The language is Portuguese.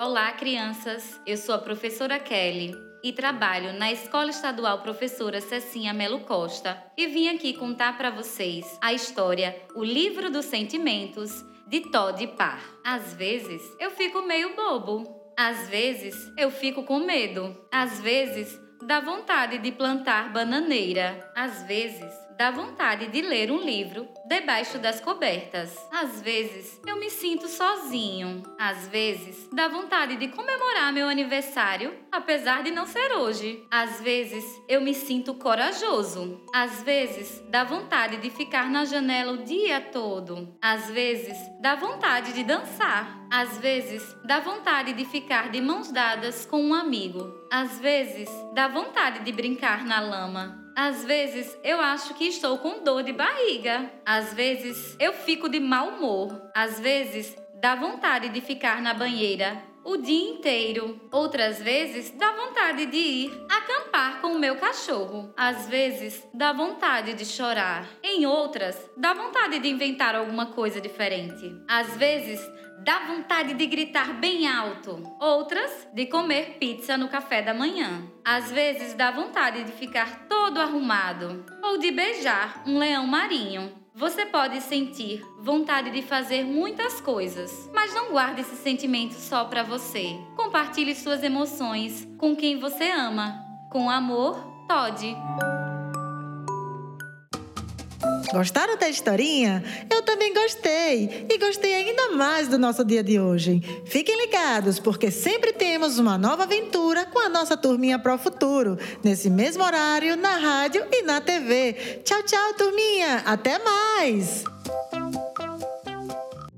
Olá, crianças! Eu sou a professora Kelly e trabalho na Escola Estadual Professora Cecinha Melo Costa e vim aqui contar para vocês a história O Livro dos Sentimentos de Todd Parr. Às vezes eu fico meio bobo, às vezes eu fico com medo, às vezes dá vontade de plantar bananeira, às vezes dá vontade de ler um livro debaixo das cobertas. Às vezes eu me sinto sozinho. Às vezes dá vontade de comemorar meu aniversário, apesar de não ser hoje. Às vezes eu me sinto corajoso. Às vezes dá vontade de ficar na janela o dia todo. Às vezes dá vontade de dançar. Às vezes dá vontade de ficar de mãos dadas com um amigo. Às vezes dá vontade de brincar na lama. Às vezes eu acho que estou com dor de barriga. Às vezes eu fico de mau humor. Às vezes dá vontade de ficar na banheira o dia inteiro. Outras vezes dá vontade de ir acampar com o meu cachorro. Às vezes dá vontade de chorar. Em outras, dá vontade de inventar alguma coisa diferente. Às vezes dá vontade de gritar bem alto. Outras, de comer pizza no café da manhã. Às vezes dá vontade de ficar todo arrumado ou de beijar um leão marinho. Você pode sentir vontade de fazer muitas coisas, mas não guarde esse sentimento só para você. Compartilhe suas emoções com quem você ama. Com amor, Todd. Gostaram da historinha? Eu também gostei. E gostei ainda mais do nosso dia de hoje. Fiquem ligados, porque sempre temos uma nova aventura com a nossa turminha Pro Futuro, nesse mesmo horário, na rádio e na TV. Tchau, tchau, turminha. Até mais!